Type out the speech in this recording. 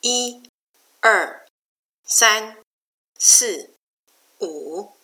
一二三四五。